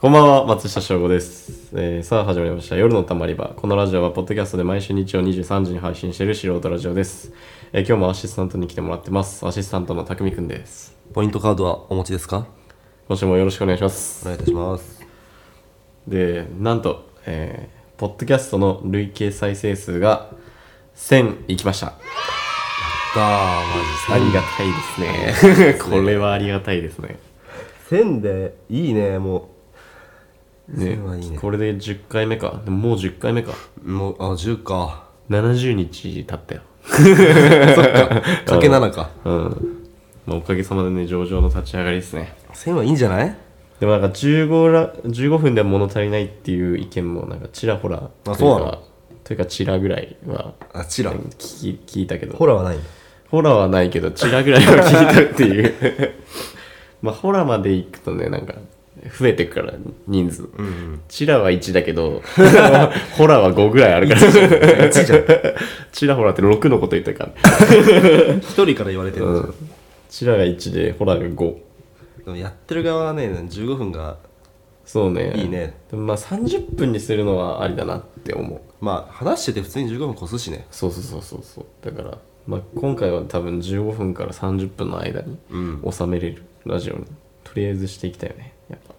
こんばんは、松下翔吾です。えーさあ始まりました。夜のたまり場。このラジオは、ポッドキャストで毎週日曜23時に配信している素人ラジオです。えー今日もアシスタントに来てもらってます。アシスタントのたくみくんです。ポイントカードはお持ちですか？今週もよろしくお願いします。お願いいたします。で、なんと、えーポッドキャストの累計再生数が1000いきました。だー、マジありがたいですね。これはありがたいですね。1000でいいね、もね1000はいいねこれで10回目か。でももう10回目か。う。もう、あ、10か。70日経ったよ。かけ7か。うん。まあ、おかげさまでね、上々の立ち上がりですね。1000はいいんじゃない？でもなんか15ら15分では物足りないっていう意見もなんかちらほらあそうなの？というかというかちらぐらいはあ、チラ。聞き聞いたけどホラーはないホラーはないけどチラぐらいは聞いたっていう まあホラーまで行くとねなんか増えてくから人数、うん。チラは1だけど ホラーは5ぐらいあるから1じゃん。チラホラって6のこと言ったから1人から言われてるじゃん。チラが1でホラーが5でもやってる側はね、15分がそうねいいね。でもまあ30分にするのはありだなって思うまあ、話してて普通に15分越すしね。そうそうそうそうそうだから、まあ、今回は多分15分から30分の間にうん。収めれるラジオにとりあえずしていきたいよねやっぱ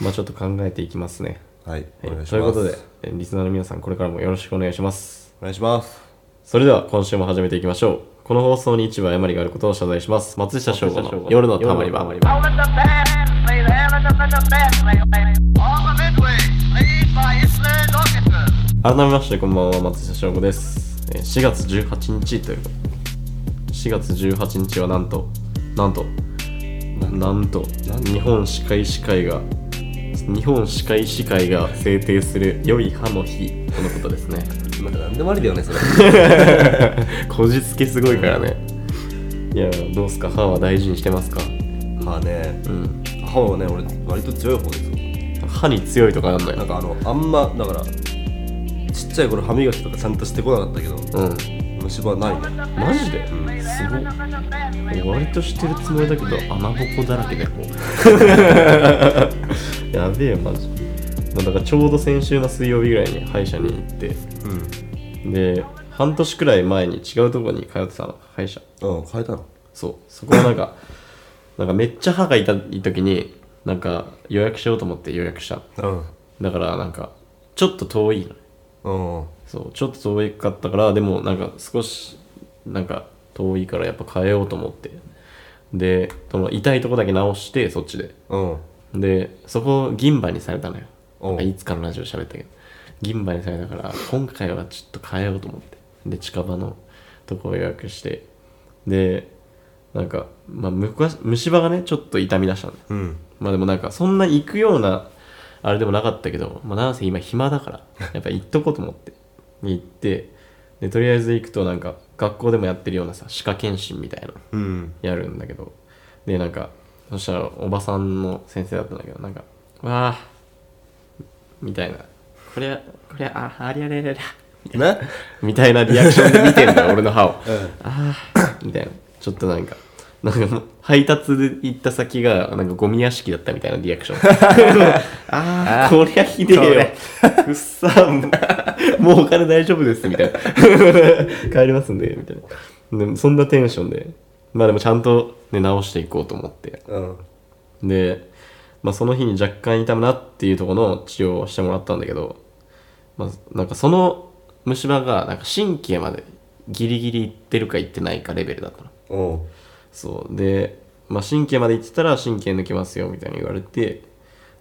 まあちょっと考えていきますね、はい。おはい願いします。ということでえリスナーの皆さんこれからもよろしくお願いしますお願いします。それでは今週も始めていきましょうこの放送に一部誤りがあることを謝罪します松下翔吾の夜のたまり場.改めましてこんばんは松下翔吾ですえー4月18日という4月18日はなんとなんとなんと日本歯科医師会が日本歯科医師会が制定する良い歯の日とのことですね。なんか何でもありだよね、それ。こじつけすごいからね。いやどうすか？歯は大事にしてますか？まあね、うん。歯はね、俺、割と強い方ですよ。歯に強いとかなんだよなんかあの、あんま、だから、ちっちゃい頃歯磨きとかちゃんとしてこなかったけど、うん。虫歯ないね。マジで、すごい割としてるつもりだけど穴ぼこだらけだよもう やべえよマジ。まあだからちょうど先週の水曜日ぐらいに歯医者に行って。うん。で半年くらい前に違うとこに通ってたの歯医者。うん、変えたの？そう。そこはなんか なんかめっちゃ歯が痛い時になんか予約しようと思って予約した。のうん。だからなんかちょっと遠いのうん。そうちょっと遠かったからでもなんか少しなんか遠いからやっぱ変えようと思って。でその痛いとこだけ直してそっちで。うん。でそこ銀歯にされたのよ。いつかのラジオ喋ったけど。銀歯にされたから今回はちょっと変えようと思って。で近場のとこを予約して。でなんか、まあ、昔虫歯がねちょっと痛み出したのうん。まあでもなんかそんな行くようなあれでもなかったけど、まあ、なんせ今暇だから やっぱ行っとこうと思って。行ってでとりあえず行くとなんか学校でもやってるようなさ歯科検診みたいなのうん。やるんだけど。でなんかそしたらおばさんの先生だったんだけどなんか「わあ」みたいな「これこれあありゃりゃりゃりゃ」ねみたいなリアクションで見てんだよ 俺の歯を。うん。ああみたいな。ちょっとなんかなんか配達で行った先がなんかゴミ屋敷だったみたいなリアクション。ああこりゃひでえよ。くっさ もうお金大丈夫ですみたいな。帰りますんでみたいな。でそんなテンションで。まあでもちゃんと、ね、直していこうと思ってうん。で、まあ、その日に若干痛むなっていうところの治療をしてもらったんだけど、まあ、なんかその虫歯がなんか神経までギリギリいってるかいってないかレベルだったのうん。そうで、まあ、神経までいってたら神経抜けますよみたいに言われて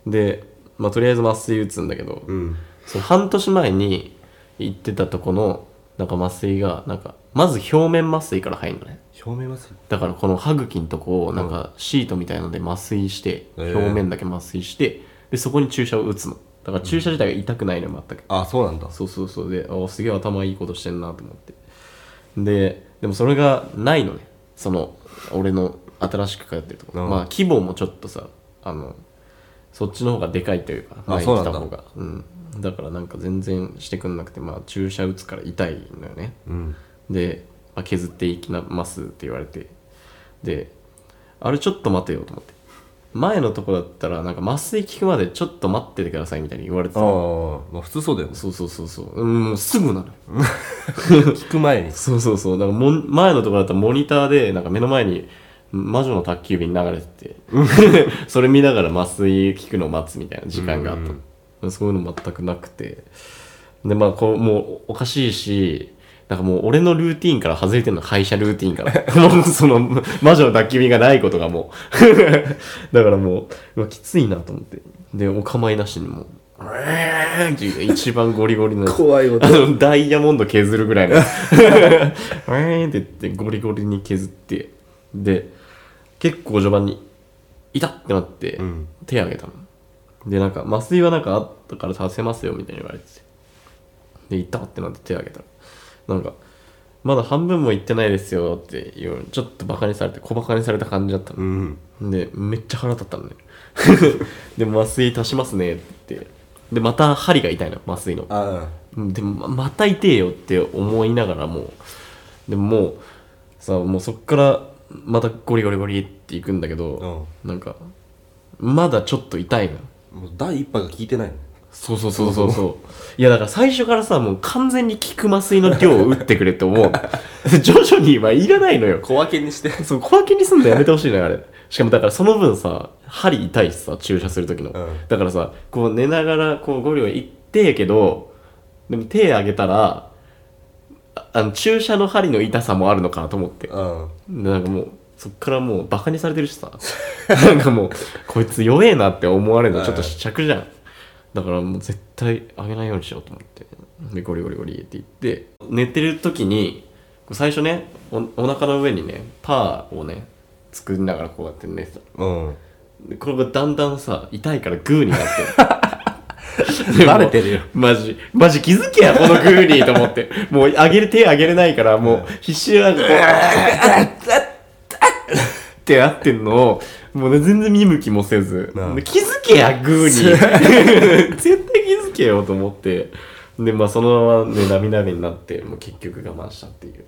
で、まあ、とりあえず麻酔打つんだけど、うん。その半年前に行ってたとこのなんか麻酔がなんかまず表面麻酔から入るのね。表面麻酔？だからこの歯茎のとこをなんかシートみたいので麻酔して、へー。表面だけ麻酔してでそこに注射を打つの。だから注射自体が痛くないのも全く、あ、そうなんだ。そうそうそう。であすげえ頭いいことしてんなと思って。ででもそれがないのね。その俺の新しく通ってるとこ、うん。まあ規模もちょっとさあのそっちの方がでかいというかあ前にそうなんだ。来た方が。うん。だからなんか全然してくんなくてまあ注射打つから痛いのよね。うん。で、まあ、削っていきますって言われて。であれちょっと待てよと思って。前のとこだったらなんか麻酔効くまでちょっと待っててくださいみたいに言われてた。ああまあ普通そうだよね。そうそうそうそう。うんもうすぐなのよ。聞く前に。そうそうそう。だからもん前のとこだったらモニターでなんか目の前に魔女の宅急便流れてて。それ見ながら麻酔効くのを待つみたいな時間があった、そういうの全くなくて。でまあこうもうおかしいしなんかもう俺のルーティンから外れてんの歯医者ルーティンから。も うその魔女の宅急便がないことがもう。だからもううわきついなと思って。でお構いなしにもう「えーっていう。一番ゴリゴリの怖い音。あのダイヤモンド削るぐらいの。やつ「えーって言ってゴリゴリに削って。で結構序盤に「痛っ!」ってなって、ん。手挙げたの。でなんか麻酔はなんかあったからさせますよみたいに言われて。てで痛っってなって手挙げたらなんかまだ半分もいってないですよっていうちょっとバカにされて小バカにされた感じだったの。うん。でめっちゃ腹立ったのね。で麻酔足しますねって。でまた針が痛いの麻酔の。あでもままた痛えよって思いながらも。うでももうさもうそっからまたゴリゴリゴリっていくんだけど、なんかまだちょっと痛いの。あもう第一波が効いてないのそうそうそうそう。そういやだから最初からさもう完全に効く麻酔の量を打ってくれって思う。の 徐々にはいらないのよ。小分けにして。そう小分けにすんのやめてほしいのよあれ。しかもだからその分さ針痛いしさ注射する時の、うん。だからさこう寝ながらこうゴリゴリいってやけどでも手上げたらああの注射の針の痛さもあるのかなと思って。うん。でなんかもうそっからもうバカにされてるしさ。なんかもうこいつ弱えなって思われるのちょっと試着じゃんだからもう絶対あげないようにしようと思って。でゴリゴリゴリって言って。寝てる時に最初ねおお腹の上にねパーをね作りながらこうやって寝てた。うん。でこれがだんだんさ痛いからグーになって。慣れてるよ。マジマジ気づけやこのグーにと思って。もう上げる手上げれないからもう必死でなんかこうっ てやってんのをもうね全然見向きもせず気づけやグーに絶対気づけよと思ってでまあそのままね涙目になってもう結局我慢したっていう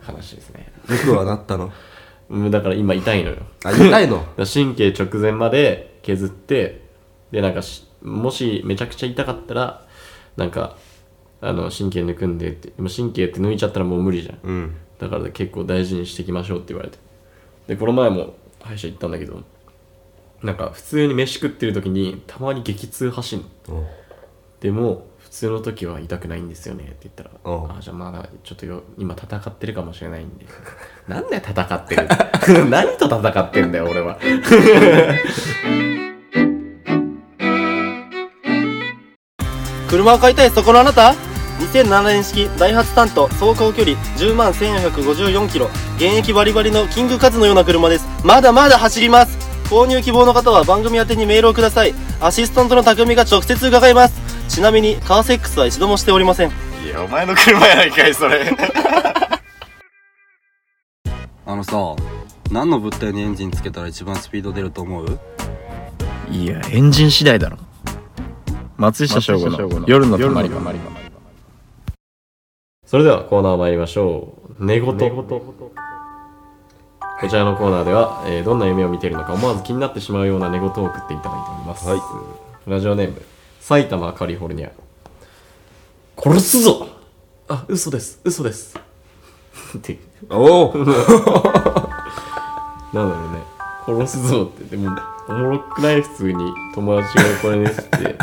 話ですね僕はなったのだから今痛いのよあ痛いの神経直前まで削ってでなんかしもしめちゃくちゃ痛かったらなんかあの神経抜くんでってでも神経って抜いちゃったらもう無理じゃんうんだから結構大事にしていきましょうって言われてでこの前も歯医者行ったんだけどなんか普通に飯食ってる時にたまに激痛走るのでも普通の時は痛くないんですよねって言ったらうん。あじゃあまだちょっとよ今戦ってるかもしれないんで。なんで戦ってる。何と戦ってんだよ俺は。車を買いたいそこのあなた？2007年式ダイハツタント走行距離10万1454キロ現役バリバリのキングカズのような車です。まだまだ走ります。購入希望の方は番組宛てにメールをください。アシスタントの匠が直接伺います。ちなみにカーセックスは一度もしておりません。いやお前の車やないかいそれ。あのさ何の物体にエンジンつけたら一番スピード出ると思う？いや、エンジン次第だろ。松下翔吾の夜の泊まり場。それではコーナー参りましょう。寝言。こちらのコーナーでは、えーどんな夢を見ているのか思わず気になってしまうような寝言を送っていただいております、はい。ラジオネーム埼玉カリフォルニア。殺すぞ。あ嘘です。嘘です。って。おお。なんだろうね殺すぞって。でもおもろくない？普通に。友達がこれですって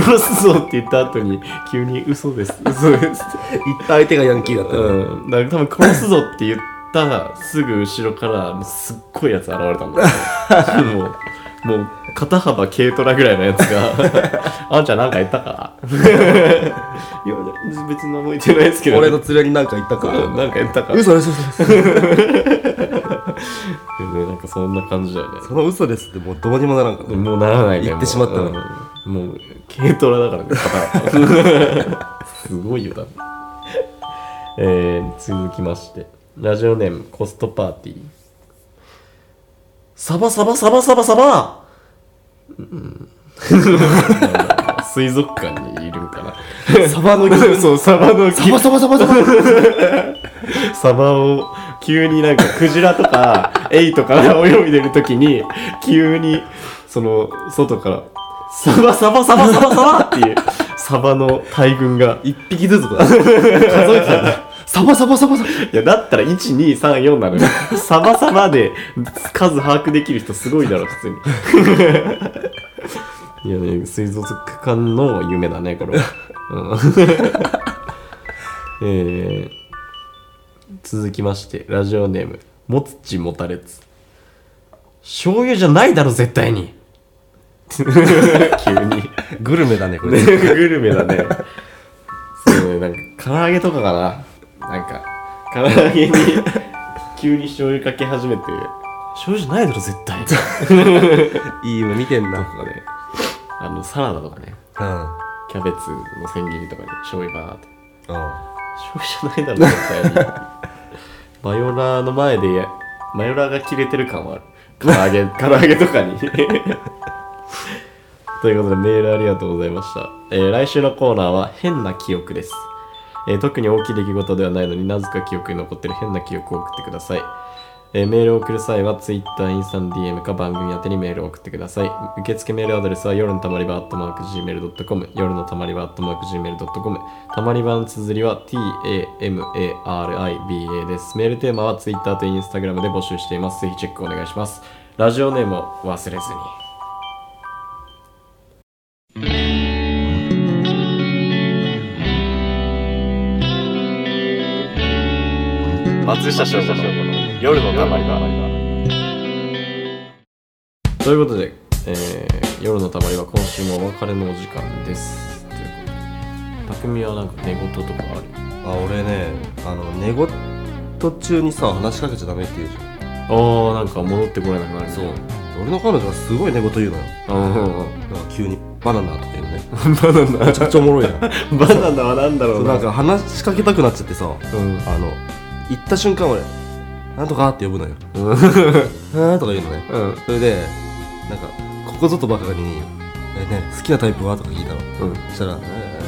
殺すぞって言った後に急に嘘です。嘘です。って言った相手がヤンキーだったね。うん、だから多分殺すぞって言ったすぐ後ろからもうすっごいやつ現れたんだよもうもう肩幅軽トラぐらいのやつが「あんちゃんなんか言ったか?」いや別に何も言ってないですけど。俺の連れになんか言ったか？う。んなんか言ったか？嘘です嘘です。ねなんかそんな感じだよね。その嘘ですってもうどうにもならんからもうならないね。言ってしまったのうん、もう軽トラだからね。肩 すごいよだえー、続きまして。ラジオネームコストパーティー。サバサバサバサバサバ。うん。水族館にいるんかな。サバのそうサバのサバサバサバサバ。サバを急になんかクジラとか8から泳いでる時に急にその外からサバサバサバサバサバ。っていうサバの大群が一匹ずつ数えてたんだサバサバサバサバ。いやだったら1234なのよ。サバサバで数把握できる人すごいだろ普通に。いやね水族館の夢だねこれは、うん。えー、続きましてラジオネームもつちもたれつ。醤油じゃないだろ絶対に急にグルメだねこれね、グルメだね。そうね、なんか、唐揚げとかかな。なんか、唐揚げに 急に醤油かけ始めて、醤油じゃないだろ、絶対。と いい夢見てんなかね、あの、サラダとかね、うんキャベツの千切りとかに醤油バーって。あ醤油じゃないだろ、絶対に。マヨラーの前で、マヨラーが切れてる感はある。唐揚げ、唐揚げとかに。ということでメールありがとうございました。えー来週のコーナーは変な記憶です。えー特に大きい出来事ではないのになぜか記憶に残ってる変な記憶を送ってください。えーメールを送る際は Twitter、インスタの DM か番組宛てにメールを送ってください。受付メールアドレスは夜のたまり場 Gmail.com 夜のたまり場 Gmail.com たまり場の綴りは TAMARIBA です。メールテーマは Twitter と Instagram で募集しています。ぜひチェックお願いします。ラジオネームを忘れずに。松下翔吾の夜のたまり場。ということで、えー夜のたまり場今週もお別れのお時間です。ということで匠はなんか寝言とかある？あ俺ねあの寝言中にさ話しかけちゃダメって言うじゃん。ああなんか戻ってこれなくなるそう。俺の彼女がすごい寝言言うのよ。うんうんうんなんか急にバナナとか言うのね。バナナ。めちゃくちゃおもろいな バナナはなんだろううなんか話しかけたくなっちゃってさ。うん。あの行った瞬間俺なんとかって呼ぶのよ。うんとか言うのね。うん。それでなんかここぞとばかりに「えね好きなタイプは?」とか聞いたのう。ん。そしたら、えー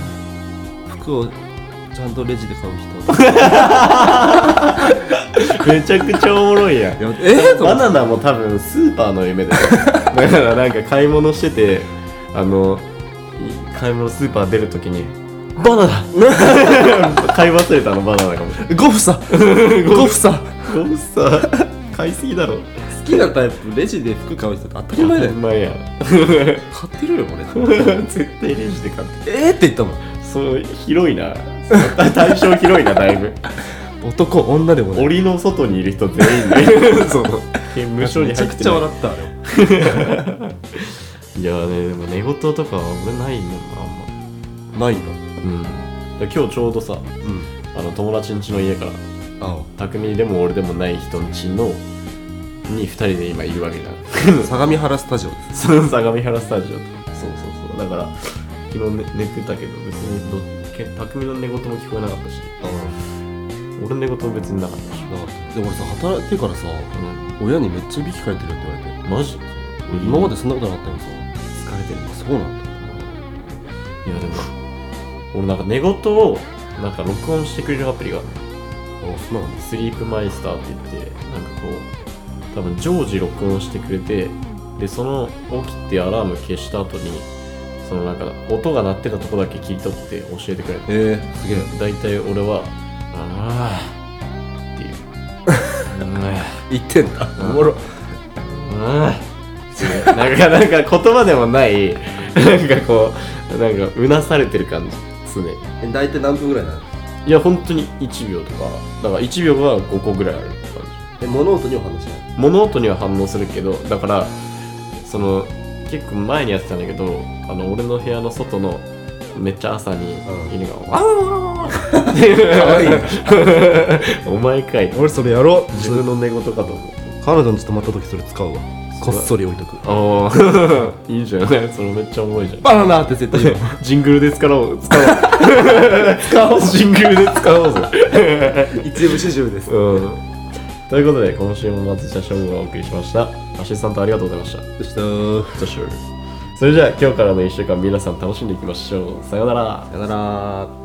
服をちゃんとレジで買う人。めちゃくちゃおもろいやん。えー、とバナナも多分スーパーの夢だよだからなんか買い物しててあのい買い物スーパー出るときにバナナ。買い忘れたのバナナかもゴフさ。ゴフ。さ。ゴフさ。買いすぎだろ。好きなタイプレジで服買う人って当たり前だよ。当たり前や。ん買ってるよ俺 絶対レジで買って。えーって言ったもん。そう広いな。対象広いなだいぶ。男女でも檻の外にいる人全員で。そう。無償にめちゃくちゃ笑ったあれ。いやねでも寝言とかは俺ないもんなあんま。ないんだうん。だから今日ちょうどさうん。あの友達ん家の家からあ匠でも俺でもない人ん家のに2人で今いるわけじゃんあ相模原スタジオです。そ の相模原スタジオ。とそうそうそう。だから昨日、ね、寝てたけど別にどけ匠の寝言も聞こえなかったし。あ俺の寝言も別になかったし。あで俺さ働いてからさう親にめっちゃいびきかいてるって言われて。んマジ？今までそんなことなかったのにさ。疲れてる。そうなんだ。いやでも俺なんか寝言をなんか録音してくれるアプリがあるのあそうなんだ。スリープマイスターって言ってなんかこう多分常時録音してくれてでその起きてアラーム消した後にそのなんか音が鳴ってたとこだけ聞い取って教えてくれるえー、すげえ。大体俺は「ああ」っていう「う ん言ってんだ。おもろ。うん」なんかなんか言葉でもないなんかこうなんかうなされてる感じ常にえ大体何分ぐらいなの？いや本当に1秒とか。だから1秒が5個ぐらいあるって感じ。え物音には反応しない？物音には反応するけどだからその結構前にやってたんだけどあの俺の部屋の外のめっちゃ朝にうん。犬が「ワンワンワンワン」っていう。かわいい お前かい。俺それやろう。自分の寝言かと思う。彼女に泊まった時それ使うわこっそり置いとく。ああ いいじゃん。ねそれめっちゃおもろいじゃん。バナナって絶対言う。ジングルで使おう。使おう。使おう。ジングルで使おうぜ。一部始終です。うん。ということで今週も松下翔吾がお送りしました。アシスタントありがとうございました。そした。そしてそれじゃあ今日からの1週間皆さん楽しんでいきましょう。さようなら。さよなら